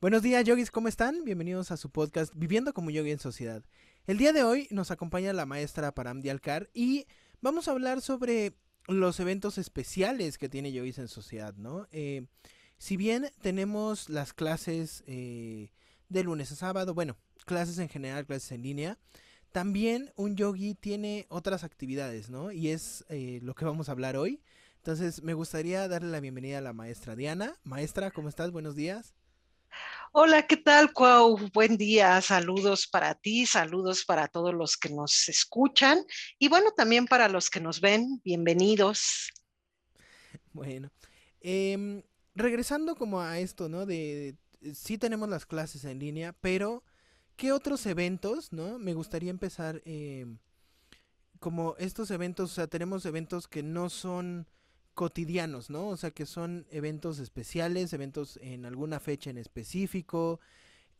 Buenos días, yogis, ¿cómo están? Bienvenidos a su podcast Viviendo como yogi en sociedad. El día de hoy nos acompaña la maestra Param Dialkar y vamos a hablar sobre los eventos especiales que tiene Yogis en Sociedad, ¿no? Eh, si bien tenemos las clases eh, de lunes a sábado, bueno, clases en general, clases en línea, también un yogi tiene otras actividades, ¿no? Y es eh, lo que vamos a hablar hoy. Entonces, me gustaría darle la bienvenida a la maestra Diana. Maestra, ¿cómo estás? Buenos días. Hola, ¿qué tal, Cuau? Buen día, saludos para ti, saludos para todos los que nos escuchan y bueno, también para los que nos ven, bienvenidos. Bueno, em, regresando como a esto, ¿no? De, sí tenemos las clases en línea, pero ¿qué otros eventos, ¿no? Me gustaría empezar em, como estos eventos, o sea, tenemos eventos que no son cotidianos, ¿no? O sea, que son eventos especiales, eventos en alguna fecha en específico,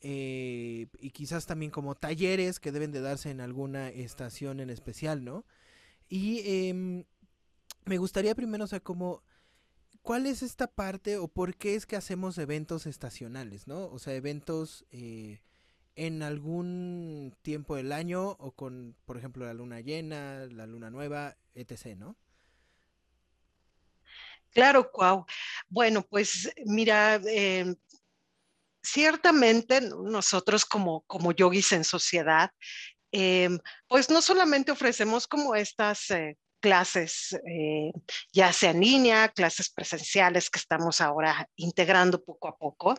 eh, y quizás también como talleres que deben de darse en alguna estación en especial, ¿no? Y em, me gustaría primero, o sea, como, ¿cuál es esta parte o por qué es que hacemos eventos estacionales, ¿no? O sea, eventos eh, en algún tiempo del año o con, por ejemplo, la luna llena, la luna nueva, etc., ¿no? Claro, Cuau. Bueno, pues mira, em, ciertamente nosotros como, como yogis en sociedad, em, pues no solamente ofrecemos como estas eh, clases, eh, ya sea en línea, clases presenciales que estamos ahora integrando poco a poco,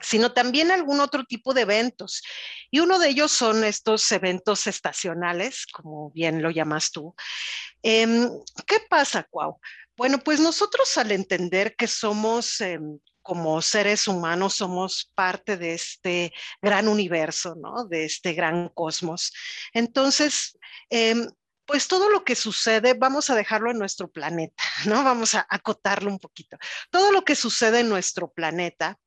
sino también algún otro tipo de eventos. Y uno de ellos son estos eventos estacionales, como bien lo llamas tú. Em, ¿Qué pasa, Cuau? Bueno, pues nosotros al entender que somos em, como seres humanos, somos parte de este gran universo, ¿no? De este gran cosmos. Entonces, em, pues todo lo que sucede, vamos a dejarlo en nuestro planeta, ¿no? Vamos a acotarlo un poquito. Todo lo que sucede en nuestro planeta,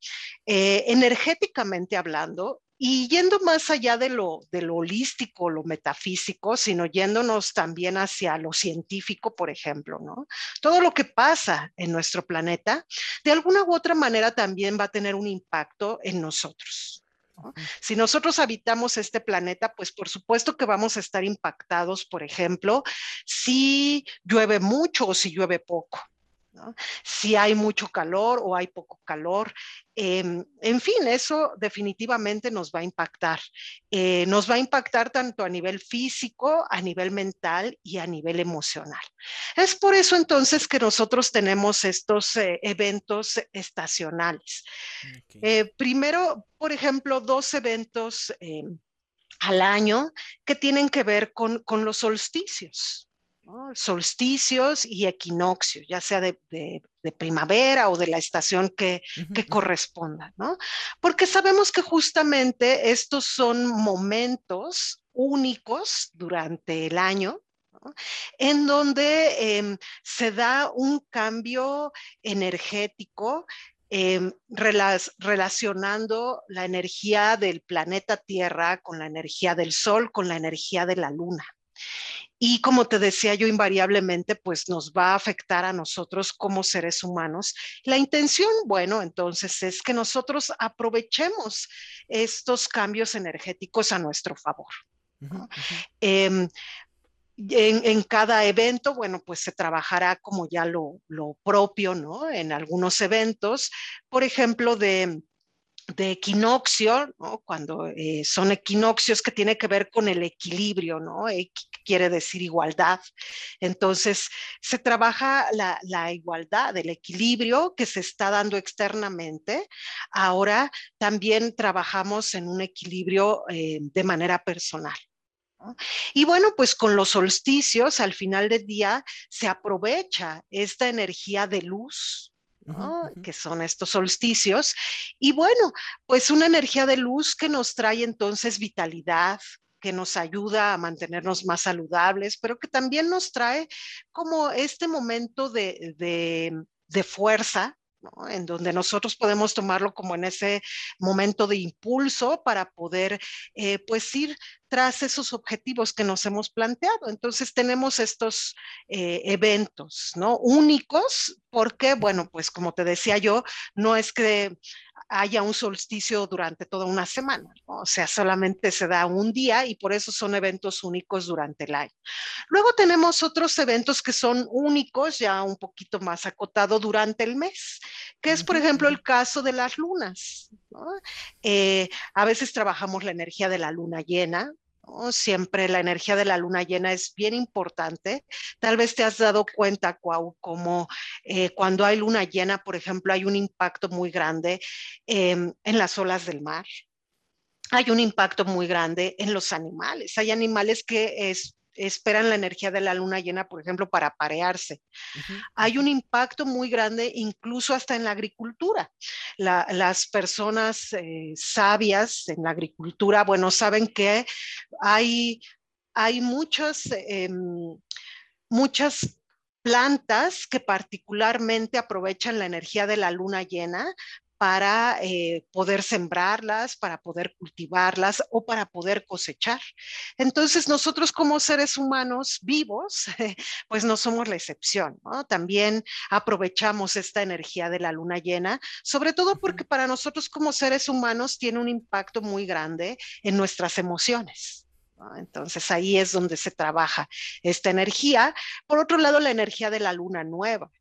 eh, energéticamente hablando, y yendo más allá de lo, de lo holístico, lo metafísico, sino yéndonos también hacia lo científico, por ejemplo, ¿no? Todo lo que pasa en nuestro planeta, de alguna u otra manera también va a tener un impacto en nosotros. Si nosotros habitamos este planeta, pues por supuesto que vamos a estar impactados, por ejemplo, si llueve mucho o si llueve poco. Si hay mucho calor o hay poco calor. Em, en fin, eso definitivamente nos va a impactar. Eh, nos va a impactar tanto a nivel físico, a nivel mental y a nivel emocional. Es por eso entonces que nosotros tenemos estos eh, eventos estacionales. Eh, primero, por ejemplo, dos eventos em, al año que tienen que ver con, con los solsticios solsticios y equinoccios, ya sea de, primavera o de la estación que, corresponda, ¿no? Porque sabemos que justamente estos son momentos únicos durante el año en donde em, se da un cambio energético em, relacionando la energía del planeta Tierra con la energía del Sol, con la energía de la Luna. Y como te decía yo, invariablemente, pues nos va a afectar a nosotros como seres humanos. La intención, bueno, entonces es que nosotros aprovechemos estos cambios energéticos a nuestro favor. Em, en, cada evento, bueno, pues se trabajará como ya lo, lo propio, ¿no? En algunos eventos, por ejemplo, de de equinoccio, ¿no? cuando eh, son equinoccios que tiene que ver con el equilibrio, ¿no? Quiere decir igualdad. Entonces, se trabaja la, igualdad, el equilibrio que se está dando externamente. Ahora también trabajamos en un equilibrio eh, de manera personal. Y bueno, pues con los solsticios, al final del día, se aprovecha esta energía de luz, que son estos solsticios. Y bueno, pues una energía de luz que nos trae entonces vitalidad, que nos ayuda a mantenernos más saludables, pero que también nos trae como este momento de, de, fuerza, en donde nosotros podemos tomarlo como en ese momento de impulso para poder eh, pues ir tras esos objetivos que nos hemos planteado. Entonces tenemos estos eh, eventos, ¿no? Únicos, porque, bueno, pues como te decía yo, no es que haya un solsticio durante toda una semana, o sea, solamente se da un día y por eso son eventos únicos durante el año. Luego tenemos otros eventos que son únicos, ya un poquito más acotado durante el mes, que es, por ejemplo, el caso de las lunas. Eh, a veces trabajamos la energía de la luna llena, Siempre la energía de la luna llena es bien importante. Tal vez te has dado cuenta, Cuau, como eh, cuando hay luna llena, por ejemplo, hay un impacto muy grande em, en las olas del mar. Hay un impacto muy grande en los animales. Hay animales que es, esperan la energía de la luna llena, por ejemplo, para parearse. Hay un impacto muy grande incluso hasta en la agricultura. las personas eh, sabias en la agricultura, bueno, saben que hay, hay muchos, em, muchas plantas que particularmente aprovechan la energía de la luna llena para eh, poder sembrarlas, para poder cultivarlas o para poder cosechar. Entonces nosotros como seres humanos vivos, pues no somos la excepción, ¿no? También aprovechamos esta energía de la luna llena, sobre todo porque para nosotros como seres humanos tiene un impacto muy grande en nuestras emociones. Entonces ahí es donde se trabaja esta energía. Por otro lado, la energía de la luna nueva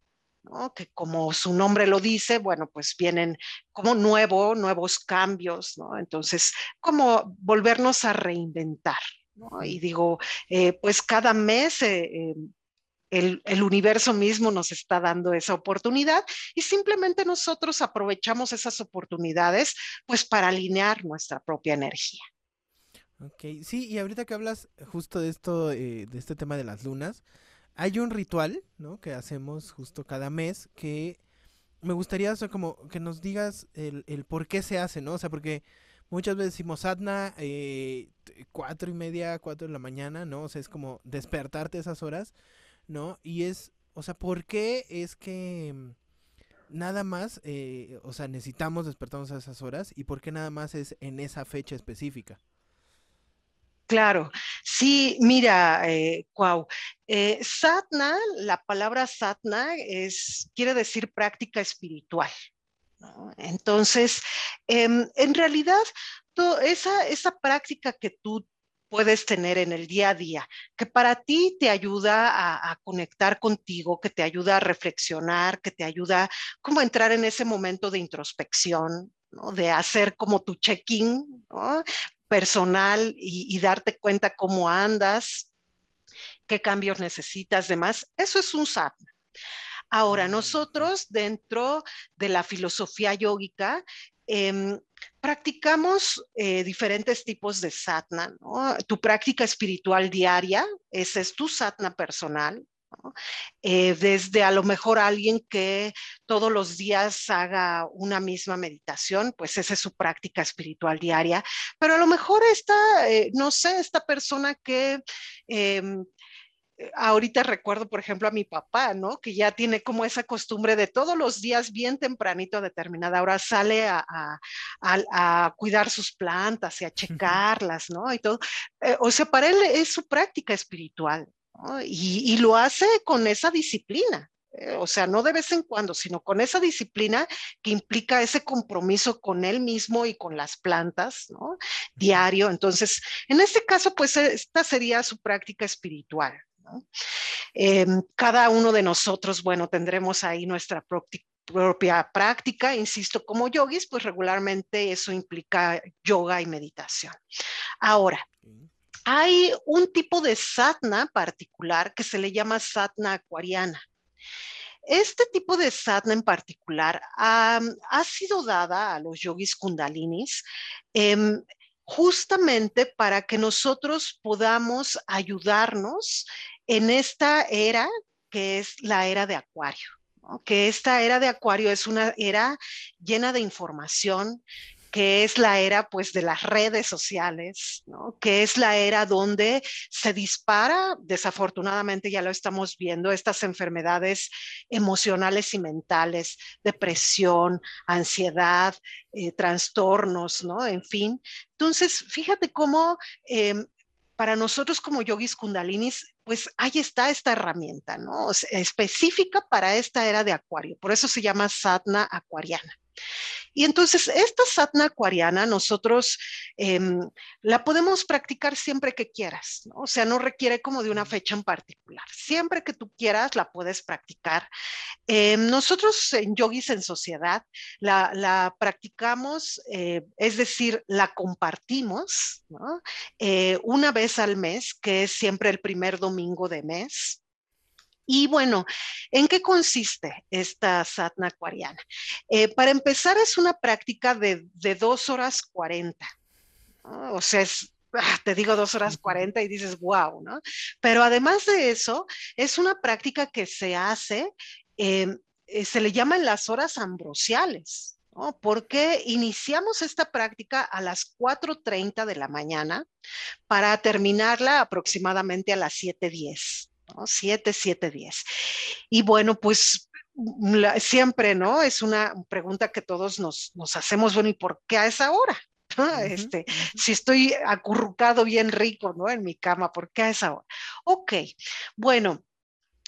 que como su nombre lo dice, bueno, pues vienen como nuevo, nuevos cambios, ¿no? Entonces, como volvernos a reinventar, ¿no? Y digo, eh, pues cada mes... Eh, eh, el, universo mismo nos está dando esa oportunidad y simplemente nosotros aprovechamos esas oportunidades pues para alinear nuestra propia energía. Ok, sí, y ahorita que hablas justo de esto, de este tema de las lunas, hay un ritual, ¿no? Que hacemos justo cada mes que me gustaría, o como que nos digas el, el, por qué se hace, ¿no? O sea, porque muchas veces decimos sadhana, eh, cuatro y media, cuatro de la mañana, ¿no? O sea, es como despertarte esas horas, ¿no? Y es, o sea, ¿por qué es que nada más, eh, o sea, necesitamos despertarnos a esas horas y por qué nada más es en esa fecha específica? Claro, sí, mira, eh, eh, satna, la palabra satna es, quiere decir práctica espiritual. Entonces, em, en realidad, esa, práctica que tú puedes tener en el día a día, que para ti te ayuda a, conectar contigo, que te ayuda a reflexionar, que te ayuda como a entrar en ese momento de introspección, de hacer como tu check-in, personal y, darte cuenta cómo andas, qué cambios necesitas, demás. Eso es un sadhana. Ahora, mm, nosotros dentro de la filosofía yógica em, practicamos eh, diferentes tipos de sadhana. Tu práctica espiritual diaria, ese es tu sadhana personal. Eh, desde a lo mejor alguien que todos los días haga una misma meditación, pues esa es su práctica espiritual diaria, pero a lo mejor esta, eh, no sé, esta persona que... Em, ahorita recuerdo, por ejemplo, a mi papá, ¿no? Que ya tiene como esa costumbre de todos los días, bien tempranito a determinada hora, sale a, a, cuidar sus plantas y a checarlas, ¿no? Y todo. Eh, o sea, para él es su práctica espiritual. Y, lo hace con esa disciplina. Eh, o sea, no de vez en cuando, sino con esa disciplina que implica ese compromiso con él mismo y con las plantas, ¿no? Diario. Entonces, en este caso, pues esta sería su práctica espiritual. Em, cada uno de nosotros, bueno, tendremos ahí nuestra propia práctica, insisto, como yogis, pues regularmente eso implica yoga y meditación. Ahora, hay un tipo de satna particular que se le llama satna acuariana. Este tipo de satna en particular ha sido dada a los yogis kundalinis em, justamente para que nosotros podamos ayudarnos en esta era que es la era de acuario. que esta era de acuario es una era llena de información, que es la era pues de las redes sociales, que es la era donde se dispara, desafortunadamente ya lo estamos viendo, estas enfermedades emocionales y mentales, depresión, ansiedad, eh, trastornos, ¿no? En fin. Entonces, fíjate cómo em, para nosotros como yogis kundalinis, pues ahí está esta herramienta, ¿no? específica para esta era de acuario. Por eso se llama sadhana acuariana. Y entonces esta satna acuariana nosotros em, la podemos practicar siempre que quieras, ¿no? o sea, no requiere como de una fecha en particular. Siempre que tú quieras la puedes practicar. Em, nosotros en Yogis en Sociedad la, practicamos, eh, es decir, la compartimos eh, una vez al mes, que es siempre el primer domingo de mes. Y bueno, ¿en qué consiste esta satna acuariana? Eh, para empezar, es una práctica de, dos horas cuarenta. O sea, es, ah, te digo dos horas cuarenta y dices, wow, ¿no? Pero además de eso, es una práctica que se hace, em, eh, se le llaman las horas ambrosiales. ¿no? Porque iniciamos esta práctica a las 4.30 de la mañana para terminarla aproximadamente a las 7.10. 7, 7, 10. Y bueno, pues siempre, ¿no? Es una pregunta que todos nos, hacemos, bueno, ¿y por qué a esa hora? este, Si estoy acurrucado bien rico, ¿no? En mi cama, ¿por qué a esa hora? Ok, bueno,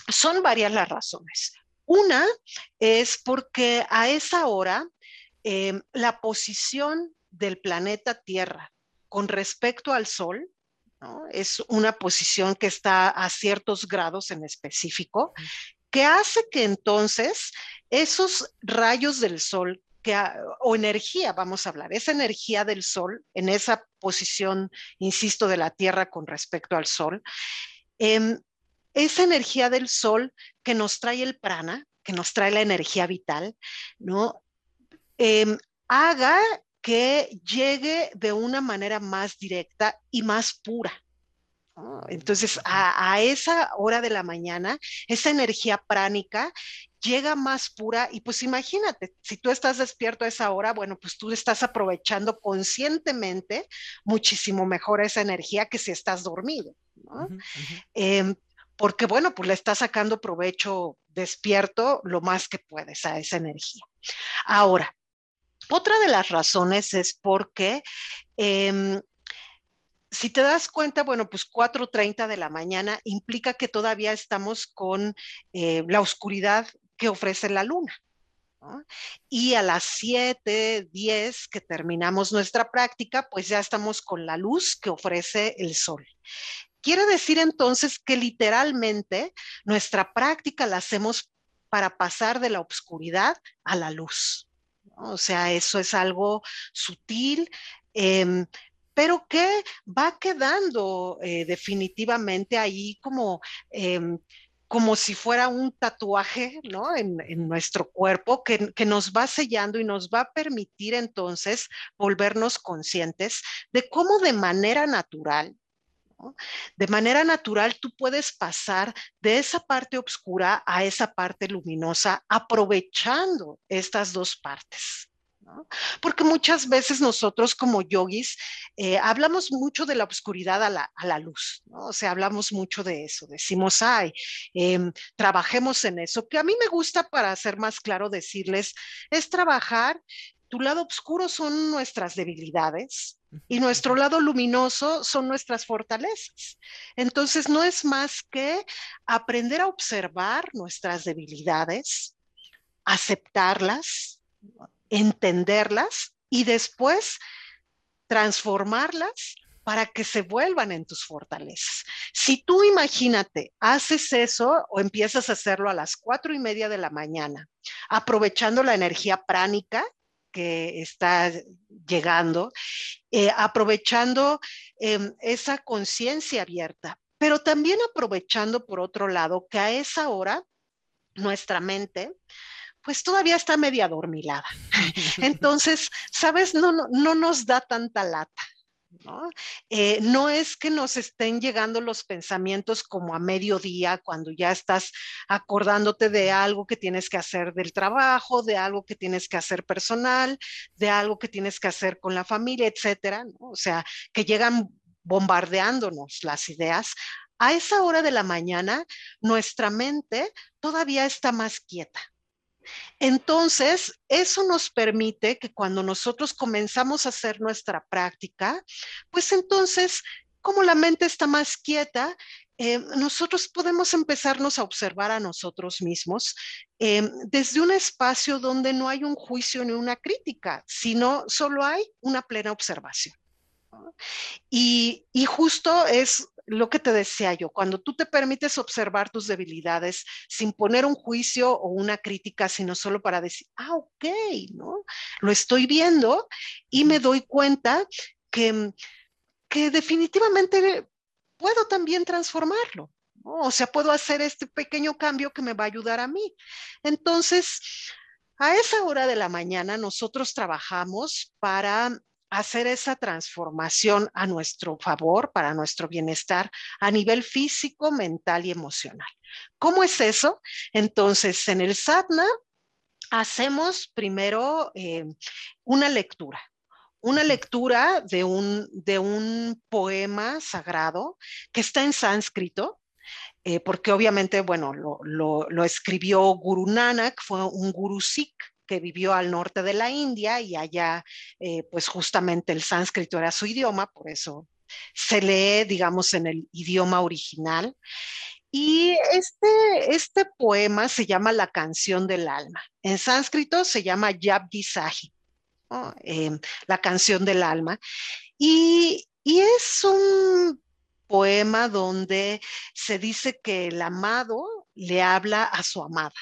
son varias las razones. Una es porque a esa hora em, la posición del planeta Tierra con respecto al Sol es una posición que está a ciertos grados en específico, que hace que entonces esos rayos del sol que, o energía, vamos a hablar, esa energía del sol en esa posición, insisto, de la Tierra con respecto al sol, em, esa energía del sol que nos trae el prana, que nos trae la energía vital, ¿no? Em, haga que llegue de una manera más directa y más pura. Entonces, a, esa hora de la mañana, esa energía pránica llega más pura y pues imagínate, si tú estás despierto a esa hora, bueno, pues tú estás aprovechando conscientemente muchísimo mejor esa energía que si estás dormido. Em, porque bueno, pues le estás sacando provecho despierto lo más que puedes a esa energía. Ahora, otra de las razones es porque em, si te das cuenta, bueno, pues 4.30 de la mañana implica que todavía estamos con eh, la oscuridad que ofrece la luna. Y a las 7, 10 que terminamos nuestra práctica, pues ya estamos con la luz que ofrece el sol. Quiere decir entonces que literalmente nuestra práctica la hacemos para pasar de la oscuridad a la luz. O sea, eso es algo sutil, em, pero que va quedando eh, definitivamente ahí como, em, como si fuera un tatuaje ¿no? en, nuestro cuerpo que, que, nos va sellando y nos va a permitir entonces volvernos conscientes de cómo de manera natural de manera natural, tú puedes pasar de esa parte oscura a esa parte luminosa aprovechando estas dos partes. Porque muchas veces nosotros como yogis eh, hablamos mucho de la oscuridad a la, luz, ¿no? o sea, hablamos mucho de eso, decimos, ay, em, trabajemos en eso, que a mí me gusta para ser más claro decirles, es trabajar tu lado oscuro son nuestras debilidades y nuestro lado luminoso son nuestras fortalezas. Entonces, no es más que aprender a observar nuestras debilidades, aceptarlas, entenderlas y después transformarlas para que se vuelvan en tus fortalezas. Si tú imagínate, haces eso o empiezas a hacerlo a las cuatro y media de la mañana, aprovechando la energía pránica, que está llegando, eh, aprovechando em, esa conciencia abierta, pero también aprovechando por otro lado que a esa hora nuestra mente pues todavía está media dormilada. Entonces, sabes, no, no, no nos da tanta lata. ¿No? Eh, no es que nos estén llegando los pensamientos como a mediodía, cuando ya estás acordándote de algo que tienes que hacer del trabajo, de algo que tienes que hacer personal, de algo que tienes que hacer con la familia, etcétera. ¿no? O sea, que llegan bombardeándonos las ideas. A esa hora de la mañana, nuestra mente todavía está más quieta. Entonces, eso nos permite que cuando nosotros comenzamos a hacer nuestra práctica, pues entonces, como la mente está más quieta, eh, nosotros podemos empezarnos a observar a nosotros mismos eh, desde un espacio donde no hay un juicio ni una crítica, sino solo hay una plena observación. Y, y, justo es lo que te decía yo, cuando tú te permites observar tus debilidades sin poner un juicio o una crítica, sino solo para decir, ah, ok, ¿no? Lo estoy viendo y me doy cuenta que, que definitivamente puedo también transformarlo. ¿no? O sea, puedo hacer este pequeño cambio que me va a ayudar a mí. Entonces, a esa hora de la mañana nosotros trabajamos para hacer esa transformación a nuestro favor, para nuestro bienestar a nivel físico, mental y emocional. ¿Cómo es eso? Entonces, en el sadhana hacemos primero eh, una lectura. Una lectura de un, de un poema sagrado que está en sánscrito, eh, porque obviamente, bueno, lo, lo, lo, escribió Guru Nanak, fue un guru sikh que vivió al norte de la India y allá eh, pues justamente el sánscrito era su idioma, por eso se lee, digamos, en el idioma original. Y este, este poema se llama La canción del alma. En sánscrito se llama Yabgi Sahi, ¿no? eh, la canción del alma. Y, y es un poema donde se dice que el amado le habla a su amada.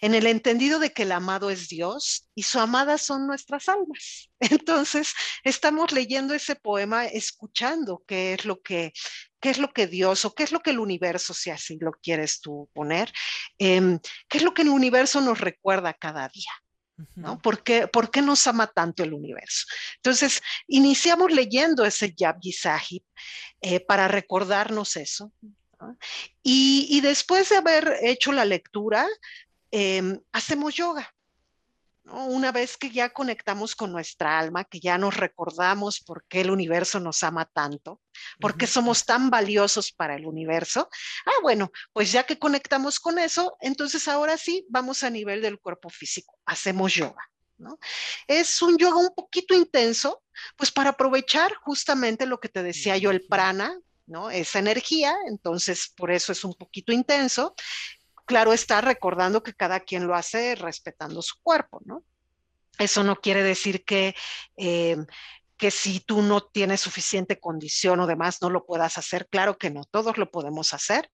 En el entendido de que el amado es Dios y su amada son nuestras almas. Entonces, estamos leyendo ese poema, escuchando qué es lo que, qué es lo que Dios o qué es lo que el universo, si así lo quieres tú poner, eh, qué es lo que el universo nos recuerda cada día. ¿No? ¿Por qué, ¿Por qué, nos ama tanto el universo? Entonces, iniciamos leyendo ese Yabgi Sahib eh, para recordarnos eso, y, y, después de haber hecho la lectura, eh, hacemos yoga. ¿no? Una vez que ya conectamos con nuestra alma, que ya nos recordamos por qué el universo nos ama tanto, por qué somos tan valiosos para el universo. Ah, bueno, pues ya que conectamos con eso, entonces ahora sí vamos a nivel del cuerpo físico, hacemos yoga. ¿No? Es un yoga un poquito intenso, pues para aprovechar justamente lo que te decía yo, el prana, ¿no? Esa energía, entonces por eso es un poquito intenso. Claro está recordando que cada quien lo hace respetando su cuerpo, ¿no? Eso no quiere decir que, eh, que si tú no tienes suficiente condición o demás no lo puedas hacer. Claro que no, todos lo podemos hacer.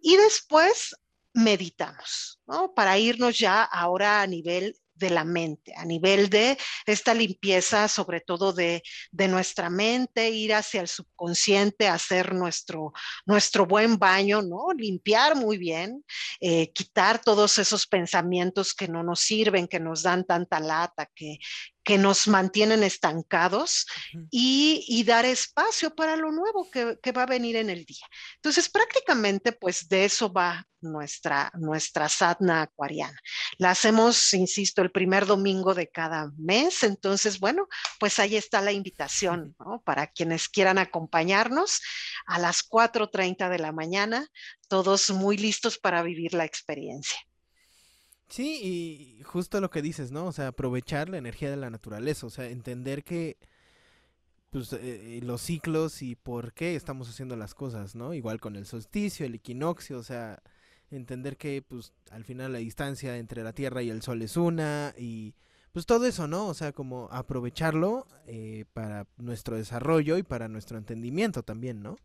Y después meditamos, ¿no? Para irnos ya ahora a nivel de la mente, a nivel de esta limpieza, sobre todo de, de, nuestra mente, ir hacia el subconsciente, hacer nuestro, nuestro buen baño, ¿no? Limpiar muy bien, eh, quitar todos esos pensamientos que no nos sirven, que nos dan tanta lata, que, que nos mantienen estancados y, y, dar espacio para lo nuevo que, que, va a venir en el día. Entonces, prácticamente, pues de eso va nuestra, nuestra sadhana acuariana. La hacemos, insisto, el primer domingo de cada mes. Entonces, bueno, pues ahí está la invitación ¿no? para quienes quieran acompañarnos a las 4.30 de la mañana, todos muy listos para vivir la experiencia. Sí, y justo lo que dices, ¿no? O sea, aprovechar la energía de la naturaleza, o sea, entender que pues eh, los ciclos y por qué estamos haciendo las cosas, ¿no? Igual con el solsticio, el equinoccio, o sea, entender que pues al final la distancia entre la Tierra y el Sol es una y pues todo eso, ¿no? O sea, como aprovecharlo eh, para nuestro desarrollo y para nuestro entendimiento también, ¿no?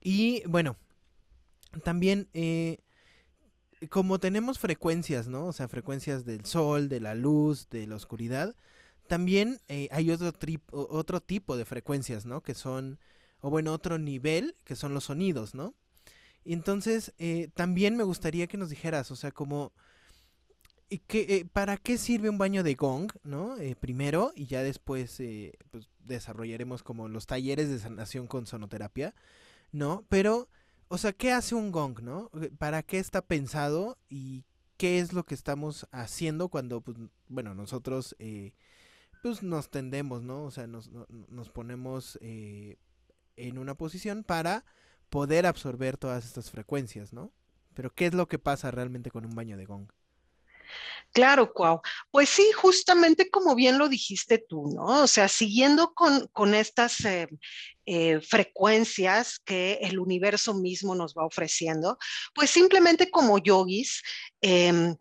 Y bueno, también eh, como tenemos frecuencias, ¿no? O sea, frecuencias del sol, de la luz, de la oscuridad, también eh, hay otro, otro tipo de frecuencias, ¿no? Que son, o bueno, otro nivel, que son los sonidos, ¿no? Entonces, eh, también me gustaría que nos dijeras, o sea, como ¿Y qué, para qué sirve un baño de gong, no? primero, y ya después pues, desarrollaremos como los talleres de sanación con sonoterapia, ¿no? Pero, o sea, ¿qué hace un gong, no? ¿Para qué está pensado y qué es lo que estamos haciendo cuando, pues, bueno, nosotros, eh, pues, nos tendemos, ¿no? O sea, nos, nos ponemos eh, en una posición para poder absorber todas estas frecuencias, ¿no? Pero, ¿qué es lo que pasa realmente con un baño de gong? Claro, Cuau. Pues sí, justamente como bien lo dijiste tú, ¿no? O sea, siguiendo con, estas eh, eh, frecuencias que el universo mismo nos va ofreciendo, pues simplemente como yogis, em,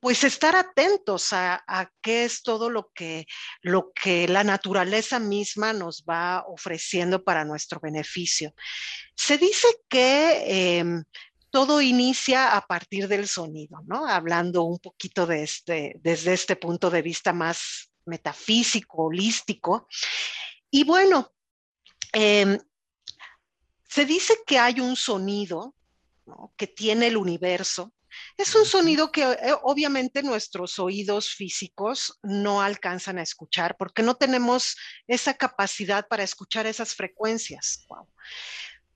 pues estar atentos a, qué es todo lo que, lo que la naturaleza misma nos va ofreciendo para nuestro beneficio. Se dice que em, todo inicia a partir del sonido, ¿no? Hablando un poquito de este, desde este punto de vista más metafísico, holístico. Y bueno, em, se dice que hay un sonido que tiene el universo. Es un sonido que eh, obviamente nuestros oídos físicos no alcanzan a escuchar porque no tenemos esa capacidad para escuchar esas frecuencias.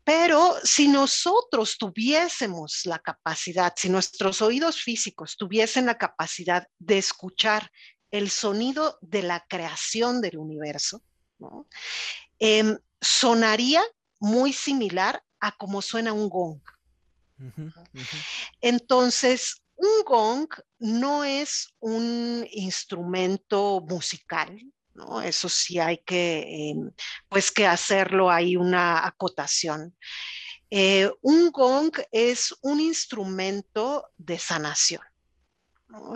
Pero si nosotros tuviésemos la capacidad, si nuestros oídos físicos tuviesen la capacidad de escuchar el sonido de la creación del universo, em, sonaría muy similar a como suena un gong. Entonces, un gong no es un instrumento musical, eso sí hay que, em, pues que hacerlo, hay una acotación. Eh, un gong es un instrumento de sanación,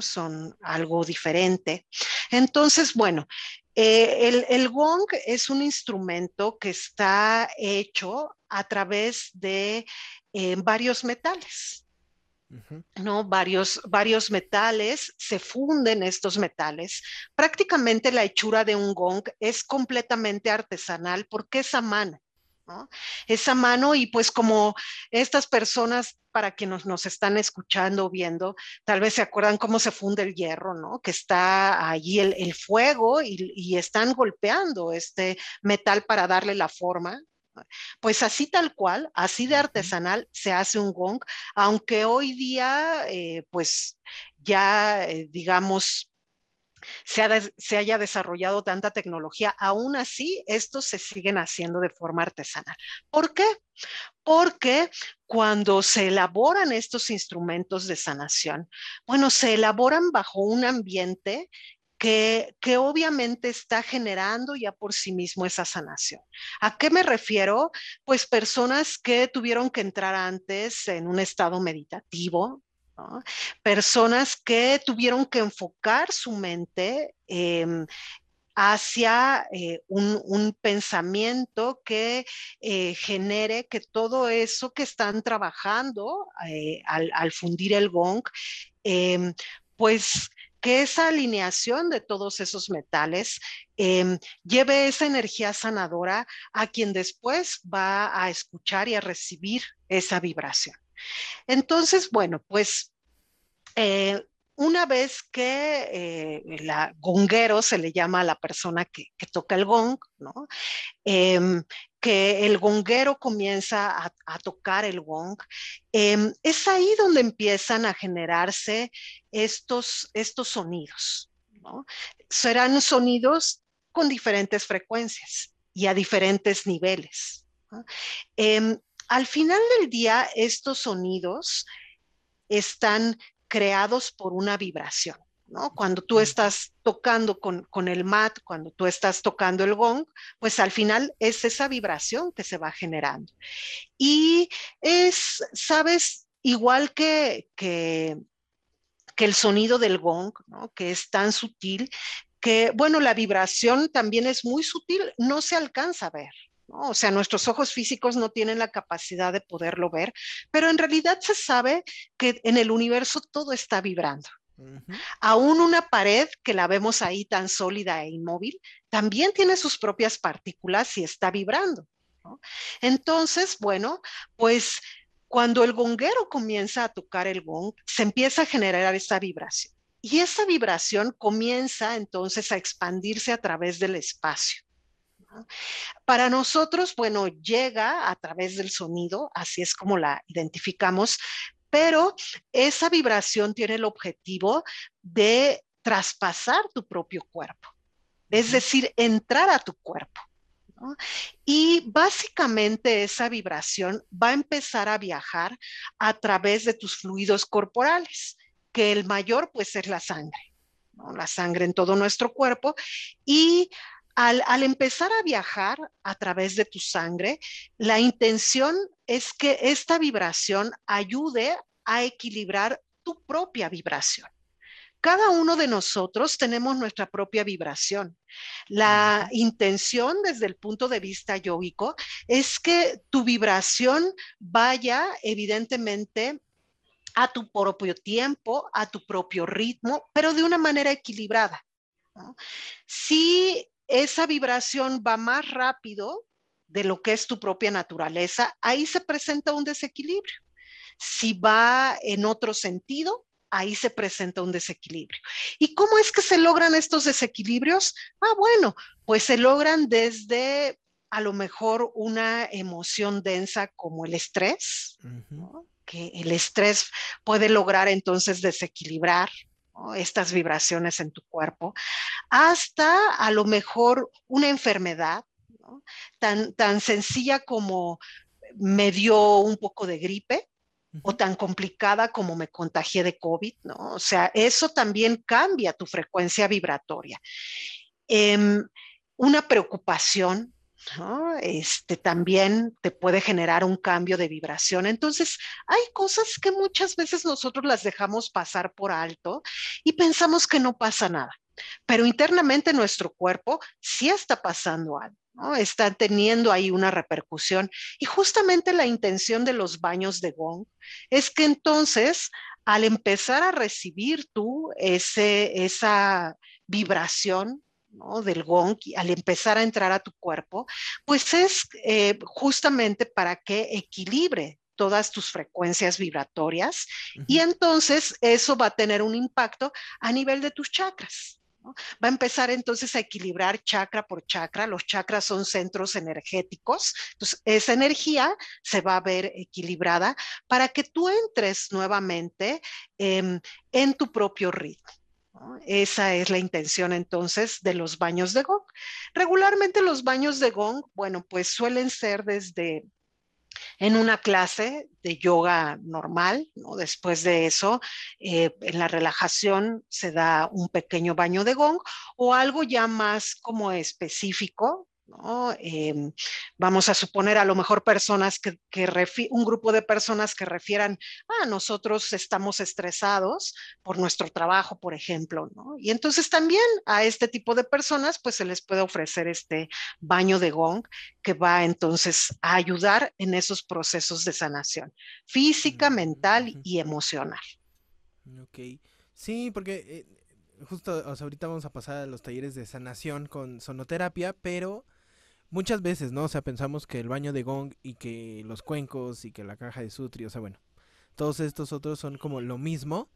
son algo diferente. Entonces, bueno, eh, el, gong es un instrumento que está hecho a través de eh, varios metales. ¿no? Varios, varios metales, se funden estos metales. Prácticamente la hechura de un gong es completamente artesanal porque es a mano. ¿No? Es a mano y pues como estas personas para quienes nos están escuchando o viendo, tal vez se acuerdan cómo se funde el hierro, ¿no? Que está allí el, fuego y, y, están golpeando este metal para darle la forma, pues así tal cual, así de artesanal se hace un gong, aunque hoy día, eh, pues ya, eh, digamos, se, se, haya desarrollado tanta tecnología, aún así estos se siguen haciendo de forma artesanal. ¿Por qué? Porque cuando se elaboran estos instrumentos de sanación, bueno, se elaboran bajo un ambiente que, obviamente está generando ya por sí mismo esa sanación. ¿A qué me refiero? Pues personas que tuvieron que entrar antes en un estado meditativo, personas que tuvieron que enfocar su mente em, hacia eh, un, pensamiento que eh, genere que todo eso que están trabajando eh, al, fundir el gong, em, pues que esa alineación de todos esos metales em, lleve esa energía sanadora a quien después va a escuchar y a recibir esa vibración. Entonces, bueno, pues eh, una vez que eh, el gonguero se le llama a la persona que, toca el gong, ¿no? Em, que el gonguero comienza a, tocar el gong, em, es ahí donde empiezan a generarse estos, estos sonidos. Serán sonidos con diferentes frecuencias y a diferentes niveles. Em, al final del día, estos sonidos están creados por una vibración. Cuando tú estás tocando con, el mat, cuando tú estás tocando el gong, pues al final es esa vibración que se va generando. Y es, sabes, igual que, que, el sonido del gong, que es tan sutil, que, bueno, la vibración también es muy sutil, no se alcanza a ver. O sea, nuestros ojos físicos no tienen la capacidad de poderlo ver, pero en realidad se sabe que en el universo todo está vibrando. Aún una pared que la vemos ahí tan sólida e inmóvil, también tiene sus propias partículas y está vibrando. Entonces, bueno, pues Cuando el gonguero comienza a tocar el gong, se empieza a generar esta vibración. Y esa vibración comienza entonces a expandirse a través del espacio. Para nosotros, bueno, llega a través del sonido, así es como la identificamos, pero esa vibración tiene el objetivo de traspasar tu propio cuerpo, es decir, entrar a tu cuerpo. Y básicamente esa vibración va a empezar a viajar a través de tus fluidos corporales, que el mayor pues es la sangre, la sangre en todo nuestro cuerpo. Y al, al, empezar a viajar a través de tu sangre, la intención es que esta vibración ayude a equilibrar tu propia vibración. Cada uno de nosotros tenemos nuestra propia vibración. La intención desde el punto de vista yoico es que tu vibración vaya evidentemente a tu propio tiempo, a tu propio ritmo, pero de una manera equilibrada. Si esa vibración va más rápido de lo que es tu propia naturaleza, ahí se presenta un desequilibrio. Si va en otro sentido, ahí se presenta un desequilibrio. ¿Y cómo es que se logran estos desequilibrios? Ah, bueno, pues se logran desde a lo mejor una emoción densa como el estrés, que el estrés puede lograr entonces desequilibrar estas vibraciones en tu cuerpo, hasta a lo mejor una enfermedad tan, tan sencilla como me dio un poco de gripe, o tan complicada como me contagié de COVID, ¿no? O sea, eso también cambia tu frecuencia vibratoria. Em, una preocupación, ¿no? Este también te puede generar un cambio de vibración. Entonces, hay cosas que muchas veces nosotros las dejamos pasar por alto y pensamos que no pasa nada, pero internamente nuestro cuerpo sí está pasando algo. Está teniendo ahí una repercusión. Y justamente la intención de los baños de gong es que entonces, al empezar a recibir tú ese, esa vibración, ¿no? del gong, al empezar a entrar a tu cuerpo, pues es eh, justamente para que equilibre todas tus frecuencias vibratorias uh -huh. y entonces eso va a tener un impacto a nivel de tus chakras. Va a empezar entonces a equilibrar chakra por chakra. Los chakras son centros energéticos. Entonces, esa energía se va a ver equilibrada para que tú entres nuevamente eh, en tu propio ritmo. Esa es la intención entonces de los baños de gong. Regularmente los baños de gong, bueno, pues suelen ser desde en una clase de yoga normal, ¿no? Después de eso, eh, en la relajación se da un pequeño baño de gong o algo ya más como específico, ¿no? Eh, vamos a suponer a lo mejor personas que, que un grupo de personas que refieran, ah, nosotros estamos estresados por nuestro trabajo, por ejemplo, ¿no? Y entonces también a este tipo de personas, pues se les puede ofrecer este baño de gong que va entonces a ayudar en esos procesos de sanación física, mental y emocional. Ok, sí, porque... Eh justo o sea, ahorita vamos a pasar a los talleres de sanación con sonoterapia, pero muchas veces, ¿no? O sea, pensamos que el baño de gong y que los cuencos y que la caja de sutri, o sea, bueno, todos estos otros son como lo mismo,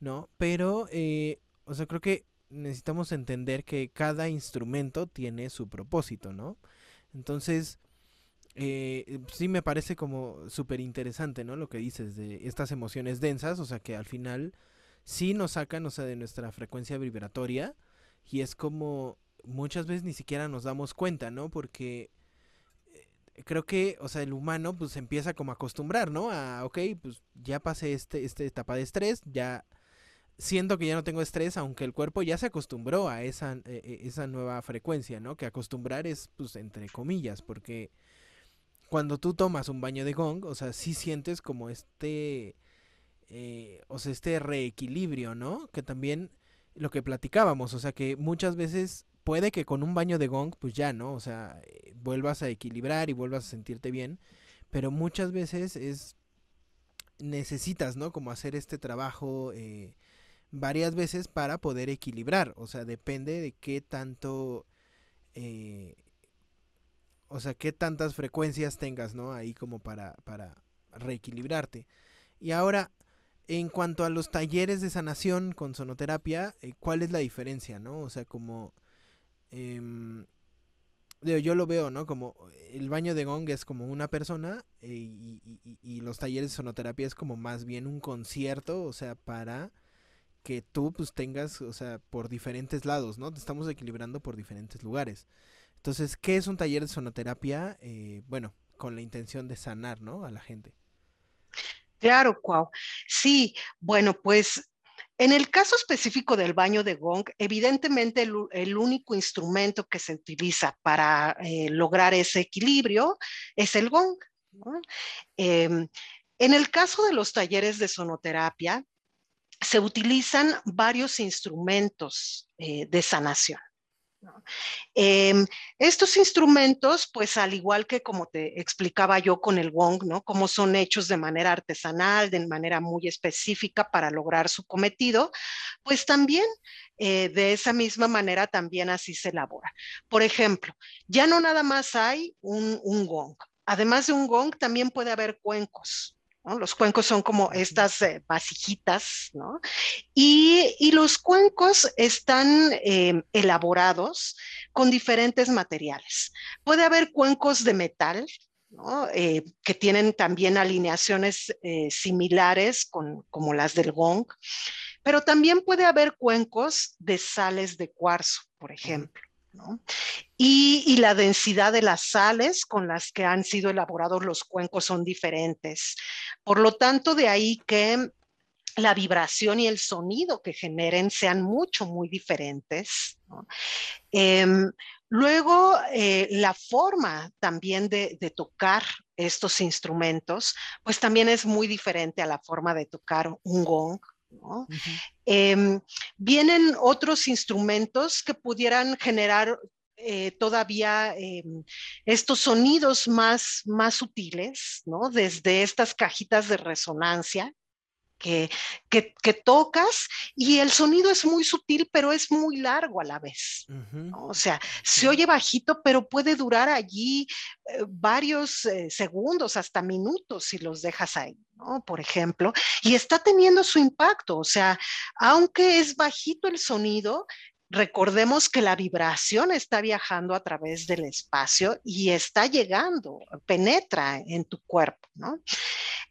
¿no? Pero, eh, o sea, creo que necesitamos entender que cada instrumento tiene su propósito, ¿no? Entonces, eh, sí me parece como súper interesante, ¿no? Lo que dices de estas emociones densas, o sea, que al final sí nos sacan, o sea, de nuestra frecuencia vibratoria y es como muchas veces ni siquiera nos damos cuenta, ¿no? Porque eh, creo que, o sea, el humano pues empieza como a acostumbrar, ¿no? A, ok, pues ya pasé este, esta etapa de estrés, ya siento que ya no tengo estrés, aunque el cuerpo ya se acostumbró a esa, eh, esa nueva frecuencia, ¿no? Que acostumbrar es, pues, entre comillas, porque cuando tú tomas un baño de gong, o sea, sí sientes como este, eh, o sea, este reequilibrio, ¿no? Que también lo que platicábamos, o sea, que muchas veces puede que con un baño de gong, pues ya, ¿no? O sea, eh, vuelvas a equilibrar y vuelvas a sentirte bien, pero muchas veces es, necesitas, ¿no? Como hacer este trabajo eh, varias veces para poder equilibrar, o sea, depende de qué tanto... Eh, o sea, qué tantas frecuencias tengas, ¿no? Ahí como para, para, reequilibrarte. Y ahora, en cuanto a los talleres de sanación con sonoterapia, ¿cuál es la diferencia, no? O sea, como... Em, yo lo veo, ¿no? Como el baño de gong es como una persona eh, y, los talleres de sonoterapia es como más bien un concierto, o sea, para que tú pues tengas, o sea, por diferentes lados, ¿no? Te estamos equilibrando por diferentes lugares. Entonces, ¿qué es un taller de sonoterapia? Eh, bueno, con la intención de sanar, ¿no? A la gente. Claro, Cuau. Sí, bueno, pues en el caso específico del baño de gong, evidentemente el, único instrumento que se utiliza para eh, lograr ese equilibrio es el gong. Em, en el caso de los talleres de sonoterapia, se utilizan varios instrumentos eh, de sanación. Em, estos instrumentos, pues al igual que como te explicaba yo con el gong, ¿no? Como son hechos de manera artesanal, de manera muy específica para lograr su cometido, pues también eh, de esa misma manera también así se elabora. Por ejemplo, ya no nada más hay un, un gong. Además de un gong, también puede haber cuencos. Los cuencos son como estas eh, vasijitas, ¿no? Y, los cuencos están em, elaborados con diferentes materiales. Puede haber cuencos de metal, ¿no? Eh, que tienen también alineaciones eh, similares con, como las del gong, pero también puede haber cuencos de sales de cuarzo, por ejemplo. Y, la densidad de las sales con las que han sido elaborados los cuencos son diferentes. Por lo tanto, de ahí que la vibración y el sonido que generen sean mucho, muy diferentes. Em, luego, eh, la forma también de, tocar estos instrumentos, pues también es muy diferente a la forma de tocar un gong Em, vienen otros instrumentos que pudieran generar eh, todavía em, estos sonidos más, más sutiles, ¿no? Desde estas cajitas de resonancia que, que, tocas y el sonido es muy sutil, pero es muy largo a la vez. O sea, se oye bajito, pero puede durar allí eh, varios eh, segundos, hasta minutos si los dejas ahí. ¿no? Por ejemplo, y está teniendo su impacto, o sea, aunque es bajito el sonido, recordemos que la vibración está viajando a través del espacio y está llegando, penetra en tu cuerpo, ¿no?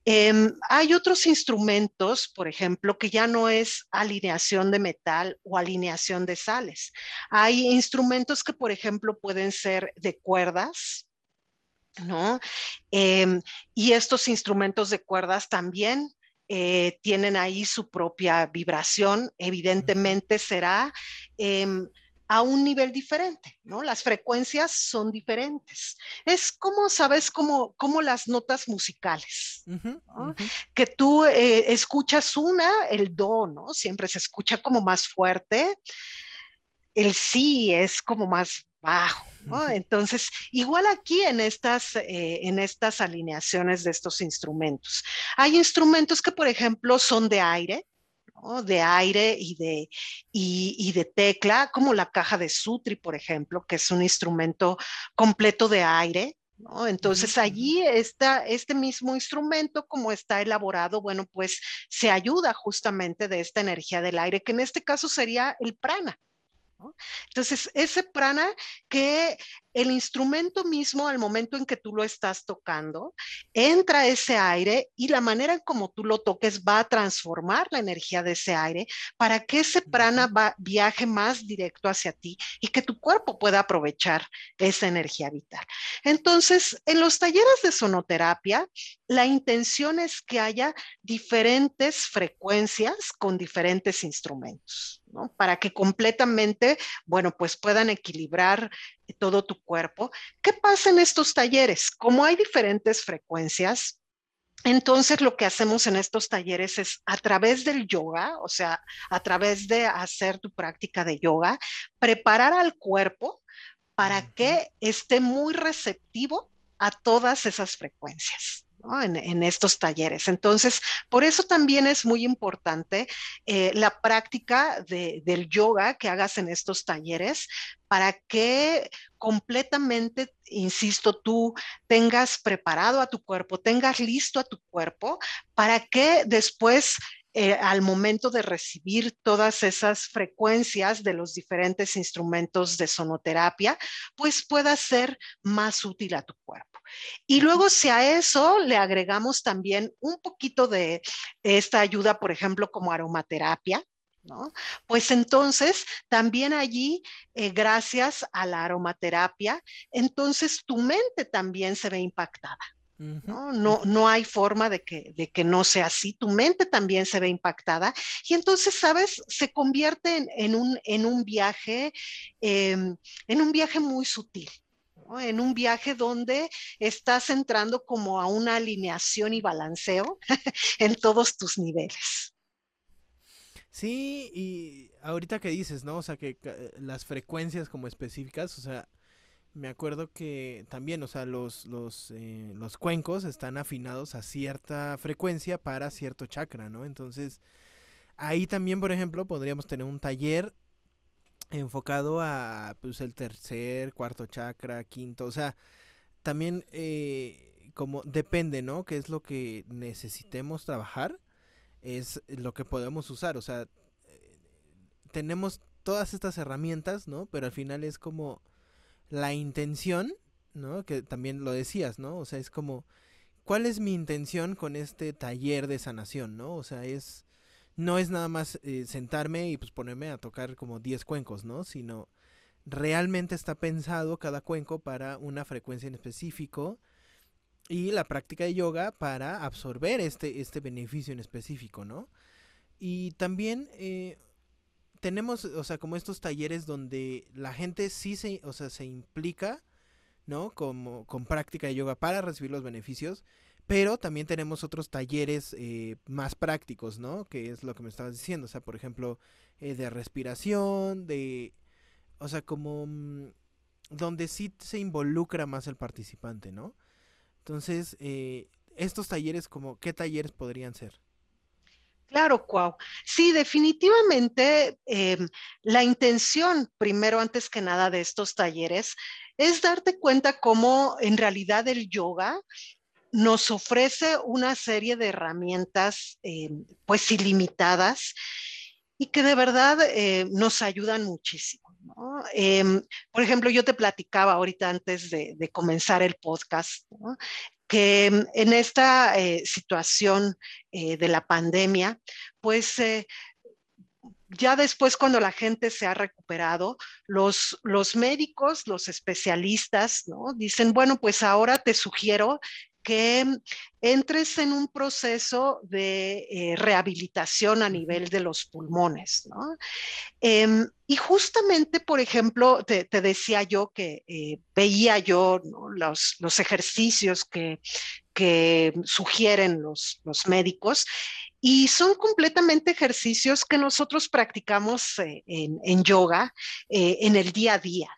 Em, hay otros instrumentos, por ejemplo, que ya no es alineación de metal o alineación de sales. Hay instrumentos que, por ejemplo, pueden ser de cuerdas, ¿no? Em, y estos instrumentos de cuerdas también eh, tienen ahí su propia vibración. Evidentemente será em, a un nivel diferente, ¿no? Las frecuencias son diferentes. Es como, ¿sabes? Como, como las notas musicales, que tú eh, escuchas una, el do, ¿no? Siempre se escucha como más fuerte, el sí es como más bajo, ¿no? Entonces, igual aquí en estas, eh, en estas alineaciones de estos instrumentos. Hay instrumentos que, por ejemplo, son de aire, de aire y de, y, de tecla, como la caja de Sutri, por ejemplo, que es un instrumento completo de aire. Entonces allí está este mismo instrumento, como está elaborado, bueno, pues se ayuda justamente de esta energía del aire, que en este caso sería el prana. Entonces, ese prana que el instrumento mismo, al momento en que tú lo estás tocando, entra ese aire y la manera en como tú lo toques va a transformar la energía de ese aire para que ese prana viaje más directo hacia ti y que tu cuerpo pueda aprovechar esa energía vital. Entonces, en los talleres de sonoterapia, la intención es que haya diferentes frecuencias con diferentes instrumentos, ¿no? Para que completamente, bueno, pues puedan equilibrar todo tu cuerpo. ¿Qué pasa en estos talleres? Como hay diferentes frecuencias, entonces lo que hacemos en estos talleres es a través del yoga, o sea, a través de hacer tu práctica de yoga, preparar al cuerpo para que esté muy receptivo a todas esas frecuencias. En, estos talleres. Entonces, por eso también es muy importante eh, la práctica del yoga que hagas en estos talleres para que completamente, insisto, tú tengas preparado a tu cuerpo, tengas listo a tu cuerpo para que después eh, al momento de recibir todas esas frecuencias de los diferentes instrumentos de sonoterapia, pues pueda ser más útil a tu cuerpo. Y luego si a eso le agregamos también un poquito de, esta ayuda, por ejemplo, como aromaterapia, ¿No? Pues entonces, también allí, eh, gracias a la aromaterapia, entonces tu mente también se ve impactada. ¿No? No, no hay forma de que, de que no sea así. Tu mente también se ve impactada y entonces, ¿sabes? Se convierte en, un, en un viaje, em, en un viaje muy sutil. en un viaje donde estás entrando como a una alineación y balanceo en todos tus niveles. Sí, y ahorita que dices, ¿no? O sea, que las frecuencias como específicas, o sea, me acuerdo que también, o sea, los, los, eh, los cuencos están afinados a cierta frecuencia para cierto chakra, ¿no? Entonces, ahí también, por ejemplo, podríamos tener un taller enfocado a pues, el tercer, cuarto chakra, quinto, o sea, también eh, como depende, ¿no? ¿Qué es lo que necesitemos trabajar? Es lo que podemos usar, o sea, tenemos todas estas herramientas, ¿no? Pero al final es como la intención, ¿no? Que también lo decías, ¿no? O sea, es como, ¿cuál es mi intención con este taller de sanación, ¿no? O sea, es, no es nada más eh, sentarme y pues ponerme a tocar como 10 cuencos, ¿no? Sino realmente está pensado cada cuenco para una frecuencia en específico y la práctica de yoga para absorber este, este beneficio en específico, ¿no? Y también eh, tenemos, o sea, como estos talleres donde la gente sí se, o sea, se implica, ¿no? Como con práctica de yoga para recibir los beneficios, pero también tenemos otros talleres eh, más prácticos, ¿no? Que es lo que me estabas diciendo, o sea, por ejemplo, eh, de respiración, de, o sea, como mm, donde sí se involucra más el participante, ¿no? Entonces, eh, estos talleres, como, ¿qué talleres podrían ser? Claro, Cuau. Sí, definitivamente em, la intención, primero, antes que nada, de estos talleres es darte cuenta cómo en realidad el yoga nos ofrece una serie de herramientas em, pues ilimitadas y que de verdad eh, nos ayudan muchísimo. Em, por ejemplo, yo te platicaba ahorita antes de, comenzar el podcast que en esta eh, situación eh, de la pandemia, pues eh, ya después cuando la gente se ha recuperado, los, los médicos, los especialistas, ¿no? Dicen, bueno, pues ahora te sugiero que entres en un proceso de eh, rehabilitación a nivel de los pulmones. ¿no? Em, y justamente, por ejemplo, te, decía yo que eh, veía yo los, los, ejercicios que, que sugieren los, los, médicos y son completamente ejercicios que nosotros practicamos eh, en, en, yoga en el día a día.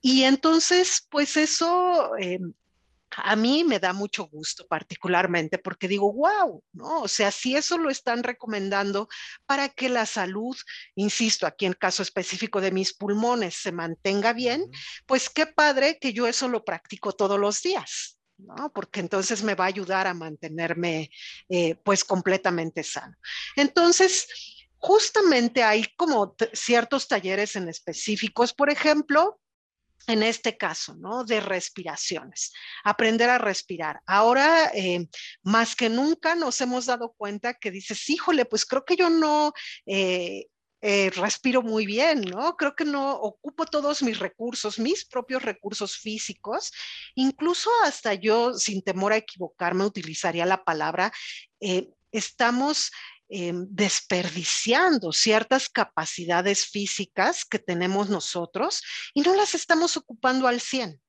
Y entonces, pues eso em, a mí me da mucho gusto particularmente porque digo, wow, ¿no? O sea, si eso lo están recomendando para que la salud, insisto, aquí en caso específico de mis pulmones, se mantenga bien, pues qué padre que yo eso lo practico todos los días. ¿no? Porque entonces me va a ayudar a mantenerme eh, pues completamente sano. Entonces, justamente hay como ciertos talleres en específicos, por ejemplo, en este caso, ¿no? De respiraciones, aprender a respirar. Ahora, eh, más que nunca, nos hemos dado cuenta que dices, híjole, pues creo que yo no... Eh, eh, respiro muy bien, ¿no? Creo que no ocupo todos mis recursos, mis propios recursos físicos, incluso hasta yo, sin temor a equivocarme, utilizaría la palabra, estamos Em, desperdiciando ciertas capacidades físicas que tenemos nosotros y no las estamos ocupando al 100.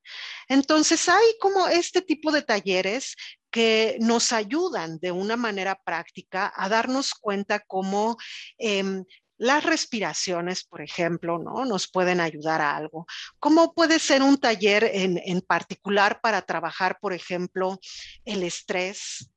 Entonces hay como este tipo de talleres que nos ayudan de una manera práctica a darnos cuenta cómo em, las respiraciones, por ejemplo, ¿no? Nos pueden ayudar a algo. ¿Cómo puede ser un taller en, particular para trabajar, por ejemplo, el estrés?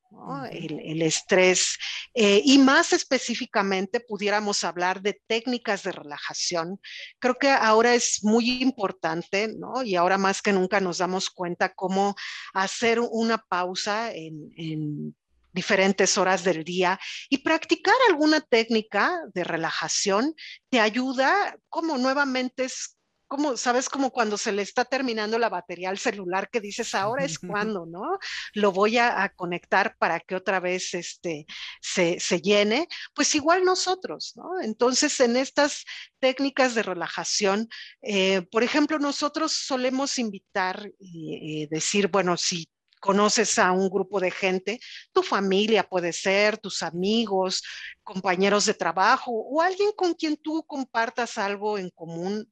El, estrés eh, y más específicamente pudiéramos hablar de técnicas de relajación. Creo que ahora es muy importante, ¿no? Y ahora más que nunca nos damos cuenta cómo hacer una pausa en diferentes horas del día y practicar alguna técnica de relajación te ayuda como nuevamente es como, sabes, como cuando se le está terminando la batería al celular que dices, ahora es cuando, ¿no? Lo voy a, conectar para que otra vez este, se, llene. Pues igual nosotros, ¿no? Entonces, en estas técnicas de relajación, eh, por ejemplo, nosotros solemos invitar y decir, bueno, si conoces a un grupo de gente, tu familia puede ser, tus amigos, compañeros de trabajo o alguien con quien tú compartas algo en común,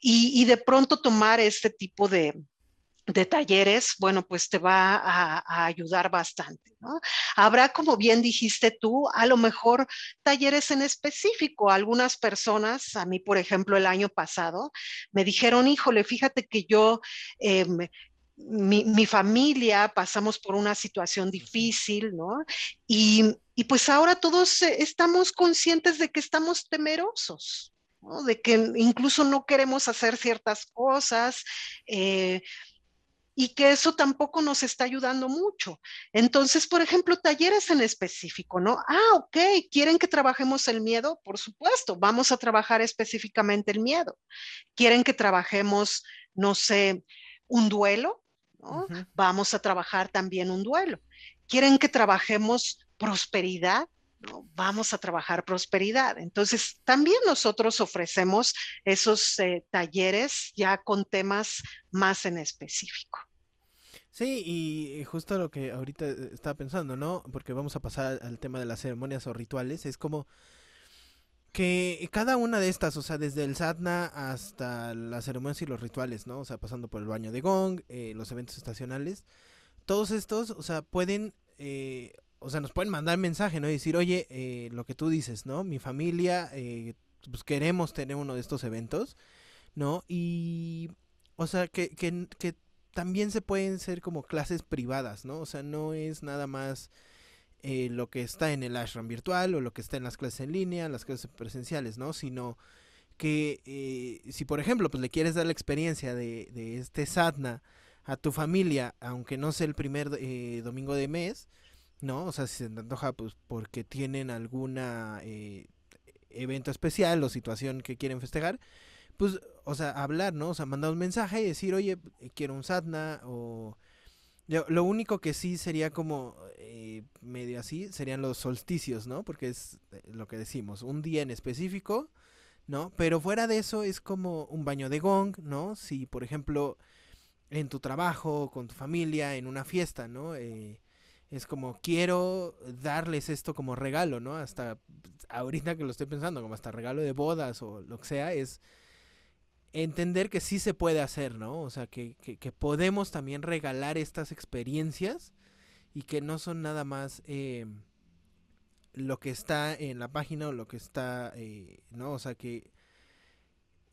y, de pronto tomar este tipo de, talleres, bueno, pues te va a, ayudar bastante. Habrá, como bien dijiste tú, a lo mejor talleres en específico. Algunas personas, a mí, por ejemplo, el año pasado, me dijeron, híjole, fíjate que yo em, mi, familia pasamos por una situación difícil, ¿no? Y, pues ahora todos eh, estamos conscientes de que estamos temerosos, ¿no? De que incluso no queremos hacer ciertas cosas. Eh, y que eso tampoco nos está ayudando mucho. Entonces, por ejemplo, talleres en específico, ¿no? Ah, ok, ¿quieren que trabajemos el miedo? Por supuesto, vamos a trabajar específicamente el miedo. ¿Quieren que trabajemos, no sé, un duelo? Vamos a trabajar también un duelo. ¿Quieren que trabajemos prosperidad? Vamos a trabajar prosperidad. Entonces, también nosotros ofrecemos esos eh, talleres ya con temas más en específico. Sí, y justo lo que ahorita eh, estaba pensando, ¿no? Porque vamos a pasar al tema de las ceremonias o rituales. Es como que cada una de estas, o sea, desde el sadhana hasta las ceremonias y los rituales, ¿no? O sea, pasando por el baño de gong, eh, los eventos estacionales, todos estos, o sea, pueden, eh, o sea, nos pueden mandar mensaje, ¿no? Y decir, oye, eh, lo que tú dices, ¿no? Mi familia, pues queremos tener uno de estos eventos, ¿no? Y, o sea, que, que, que también se pueden ser como clases privadas, ¿no? O sea, no es nada más eh, lo que está en el ashram virtual o lo que está en las clases en línea, las clases presenciales, ¿no? Sino que eh, si por ejemplo pues le quieres dar la experiencia de, de, este sadhana a tu familia, aunque no sea el primer eh, domingo de mes, ¿no? O sea, si se te antoja pues porque tienen alguna evento especial o situación que quieren festejar, pues, o sea, hablar, ¿no? O sea, mandar un mensaje y decir, oye, quiero un sadhana o lo único que sí sería como eh, medio así serían los solsticios, ¿no? Porque es eh, lo que decimos, un día en específico, ¿no? Pero fuera de eso es como un baño de gong, ¿no? Si, por ejemplo, en tu trabajo, con tu familia, en una fiesta, ¿no? Eh, es como quiero darles esto como regalo, ¿no? Hasta ahorita que lo estoy pensando, como hasta regalo de bodas o lo que sea, es entender que sí se puede hacer, ¿no? O sea, que, que, podemos también regalar estas experiencias y que no son nada más eh, lo que está en la página o lo que está, eh, ¿no? O sea, que,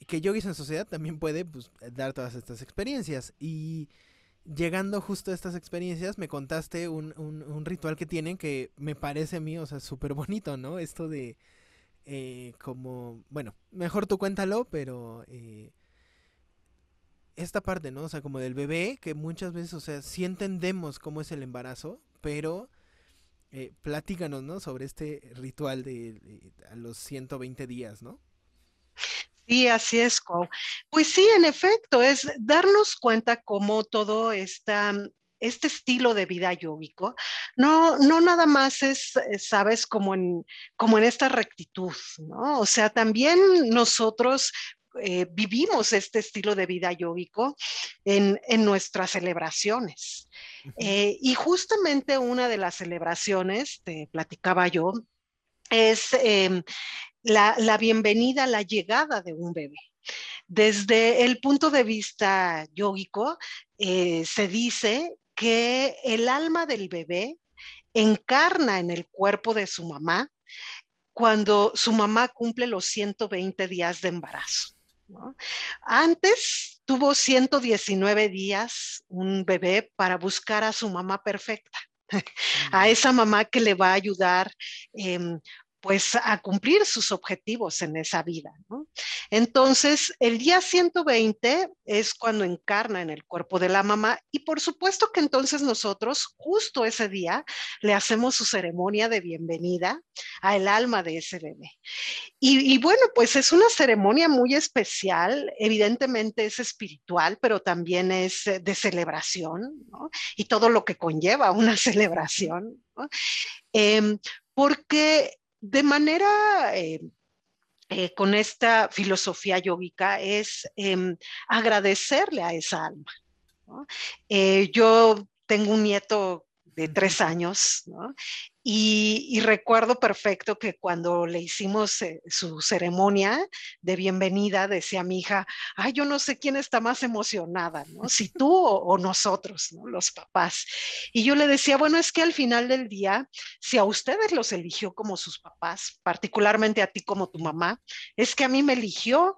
que Yogis en Sociedad también puede pues, dar todas estas experiencias. Y llegando justo a estas experiencias, me contaste un, un, un ritual que tienen que me parece a mí, o sea, súper bonito, ¿no? Esto de eh, como, bueno, mejor tú cuéntalo, pero eh, esta parte, ¿no? O sea, como del bebé, que muchas veces, o sea, sí entendemos cómo es el embarazo, pero eh, platícanos, ¿no? Sobre este ritual de, a los 120 días, ¿no? Sí, así es, Pues sí, en efecto, es darnos cuenta cómo todo está este estilo de vida yógico no, no nada más es, eh, sabes, como en, como en esta rectitud, ¿no? O sea, también nosotros eh, vivimos este estilo de vida yógico en, nuestras celebraciones. Eh, y justamente una de las celebraciones, te platicaba yo, es em, la, la bienvenida, la llegada de un bebé. Desde el punto de vista yógico, se dice que el alma del bebé encarna en el cuerpo de su mamá cuando su mamá cumple los 120 días de embarazo. Antes tuvo 119 días un bebé para buscar a su mamá perfecta, a esa mamá que le va a ayudar em, pues a cumplir sus objetivos en esa vida. Entonces, el día 120 es cuando encarna en el cuerpo de la mamá y por supuesto que entonces nosotros justo ese día le hacemos su ceremonia de bienvenida al alma de ese bebé. Y, bueno, pues es una ceremonia muy especial, evidentemente es espiritual, pero también es de celebración y todo lo que conlleva una celebración. Em, porque de manera eh, eh, con esta filosofía yógica es em, agradecerle a esa alma. Eh, yo tengo un nieto de tres años, ¿no? Y, recuerdo perfecto que cuando le hicimos eh, su ceremonia de bienvenida, decía mi hija, ay, yo no sé quién está más emocionada, ¿no? Si tú o, nosotros, ¿no? Los papás. Y yo le decía, bueno, es que al final del día, si a ustedes los eligió como sus papás, particularmente a ti como tu mamá, es que a mí me eligió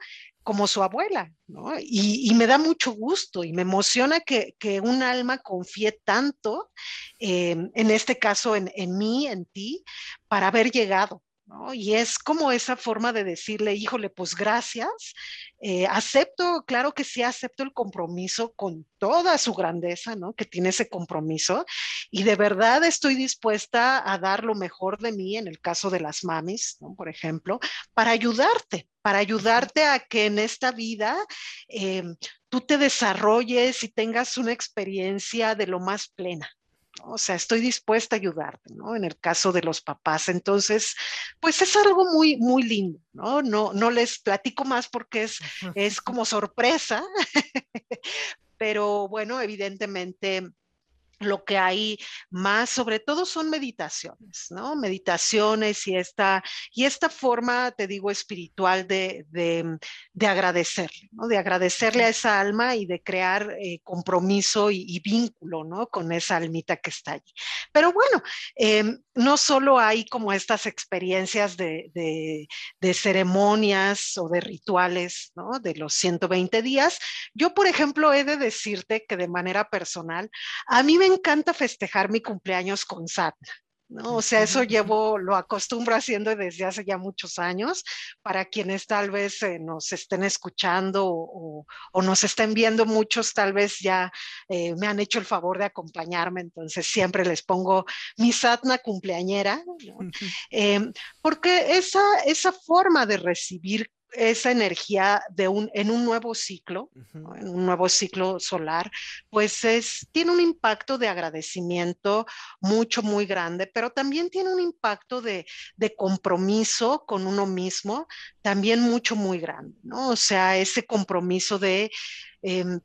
como su abuela, ¿no? Y, me da mucho gusto y me emociona que, un alma confíe tanto, em, en este caso en, en, mí, en ti, para haber llegado, ¿no? Y es como esa forma de decirle, híjole, pues gracias, eh, acepto, claro que sí, acepto el compromiso con toda su grandeza, ¿no? Que tiene ese compromiso y de verdad estoy dispuesta a dar lo mejor de mí en el caso de las mamis, ¿no? Por ejemplo, para ayudarte, para ayudarte a que en esta vida eh, tú te desarrolles y tengas una experiencia de lo más plena. O sea, estoy dispuesta a ayudarte, ¿no? En el caso de los papás. Entonces, pues es algo muy, muy lindo, ¿no? No, no les platico más porque es, es como sorpresa, pero bueno, evidentemente lo que hay más, sobre todo son meditaciones, ¿no? Meditaciones y esta, y esta forma, te digo, espiritual de, de, agradecerle, ¿no? De agradecerle a esa alma y de crear eh, compromiso y, vínculo, ¿no? Con esa almita que está allí. Pero bueno, em, no solo hay como estas experiencias de, de, ceremonias o de rituales, ¿no? De los 120 días. Yo, por ejemplo, he de decirte que de manera personal, a mí me encanta festejar mi cumpleaños con satna. ¿no? O sea, eso llevo, lo acostumbro haciendo desde hace ya muchos años. Para quienes tal vez eh, nos estén escuchando o, nos estén viendo, muchos tal vez ya eh, me han hecho el favor de acompañarme, entonces siempre les pongo mi satna cumpleañera, em, porque esa, esa forma de recibir esa energía de un, en un nuevo ciclo, en un nuevo ciclo solar, pues es, tiene un impacto de agradecimiento mucho, muy grande, pero también tiene un impacto de, de compromiso con uno mismo, también mucho, muy grande, ¿no? O sea, ese compromiso de... Em,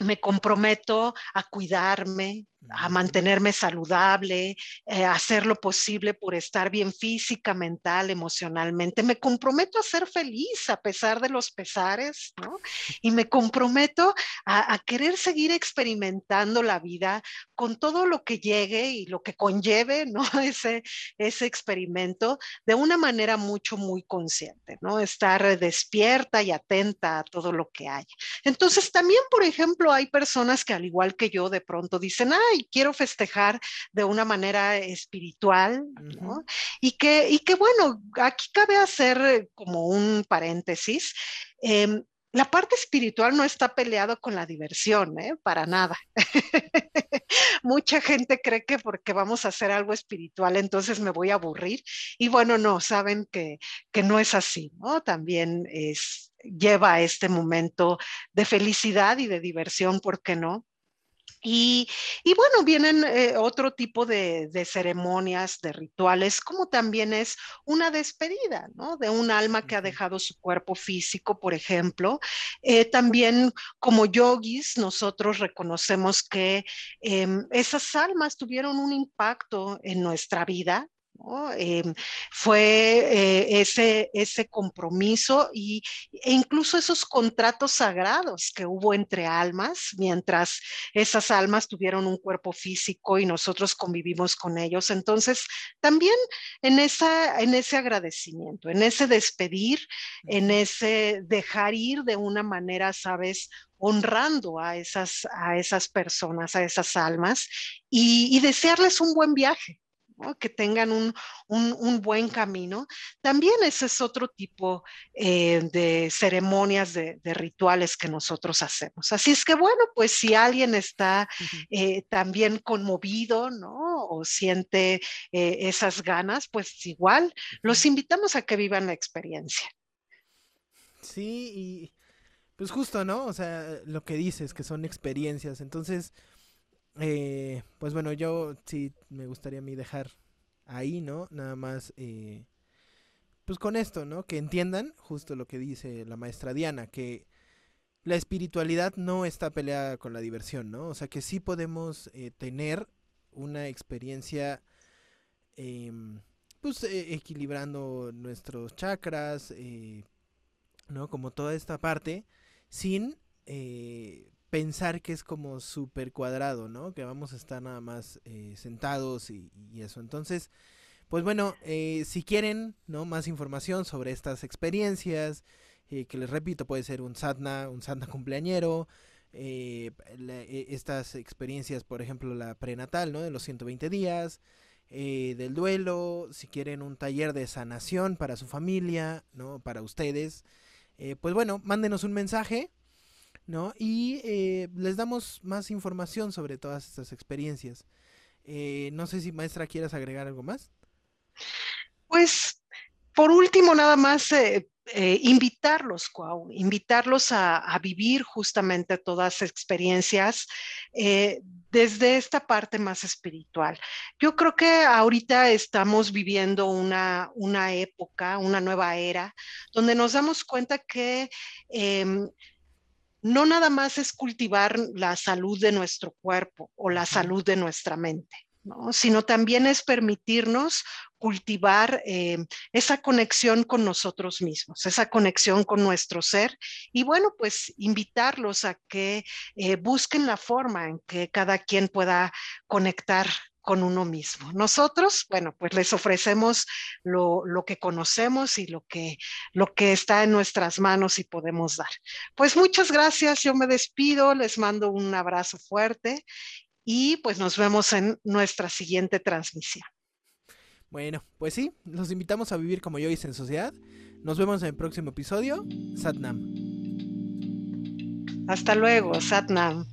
me comprometo a cuidarme, a mantenerme saludable, eh, hacer lo posible por estar bien física, mental, emocionalmente. Me comprometo a ser feliz a pesar de los pesares, ¿no? Y me comprometo a, querer seguir experimentando la vida con todo lo que llegue y lo que conlleve, ¿no? Ese, ese experimento de una manera mucho, muy consciente, ¿no? Estar despierta y atenta a todo lo que hay. Entonces, también, por ejemplo, hay personas que al igual que yo de pronto dicen, ay, y quiero festejar de una manera espiritual, ¿no? Y que, y que bueno, aquí cabe hacer como un paréntesis. Em, la parte espiritual no está peleado con la diversión, ¿eh? para nada. Mucha gente cree que porque vamos a hacer algo espiritual, entonces me voy a aburrir. Y bueno, no, saben que, que no es así, ¿no? También es, lleva a este momento de felicidad y de diversión, ¿por qué no? Y, bueno, vienen eh, otro tipo de, ceremonias, de rituales, como también es una despedida, ¿no? De un alma que ha dejado su cuerpo físico, por ejemplo. Eh, también como yogis, nosotros reconocemos que em, esas almas tuvieron un impacto en nuestra vida, Em, fue eh, ese, ese compromiso y, e incluso esos contratos sagrados que hubo entre almas, mientras esas almas tuvieron un cuerpo físico y nosotros convivimos con ellos. Entonces, también en, esa, en ese agradecimiento, en ese despedir, en ese dejar ir de una manera, sabes, honrando a esas, a esas personas, a esas almas y desearles un buen viaje que tengan un, buen camino. También ese es otro tipo eh, de ceremonias, de, rituales que nosotros hacemos. Así es que bueno, pues si alguien está eh, también conmovido, ¿no? O siente eh, esas ganas, pues igual los invitamos a que vivan la experiencia. Sí, y pues justo, ¿no? O sea, lo que dices, que son experiencias. Entonces, eh, pues bueno, yo sí me gustaría a mí dejar ahí, ¿no? Nada más, eh, pues con esto, ¿no? Que entiendan justo lo que dice la maestra Diana, que la espiritualidad no está peleada con la diversión, ¿no? O sea, que sí podemos eh, tener una experiencia, em, pues equilibrando nuestros chakras, ¿no? Como toda esta parte, sin pensar que es como súper cuadrado, ¿no? Que vamos a estar nada más eh, sentados y, eso. Entonces, pues bueno, eh, si quieren, ¿no? Más información sobre estas experiencias, eh, que les repito, puede ser un sadna, un sadna cumpleañero, e, estas experiencias, por ejemplo, la prenatal, ¿no? De los 120 días, del duelo, si quieren un taller de sanación para su familia, ¿no? Para ustedes. pues bueno, mándenos un mensaje ¿no? Y eh, les damos más información sobre todas estas experiencias. Eh, no sé si maestra quieras agregar algo más. Pues por último, nada más eh, invitarlos, Cuau, invitarlos a, vivir justamente todas experiencias desde esta parte más espiritual. Yo creo que ahorita estamos viviendo una, una época, una nueva era, donde nos damos cuenta que em, no nada más es cultivar la salud de nuestro cuerpo o la salud de nuestra mente, sino también es permitirnos cultivar eh, esa conexión con nosotros mismos, esa conexión con nuestro ser y bueno, pues invitarlos a que eh, busquen la forma en que cada quien pueda conectar con uno mismo. Nosotros, bueno, pues les ofrecemos lo, que conocemos y lo que, lo que está en nuestras manos y podemos dar. Pues muchas gracias, yo me despido, les mando un abrazo fuerte y pues nos vemos en nuestra siguiente transmisión. Bueno, pues sí, los invitamos a vivir como yo hice en sociedad. Nos vemos en el próximo episodio. Satnam. Hasta luego, Satnam.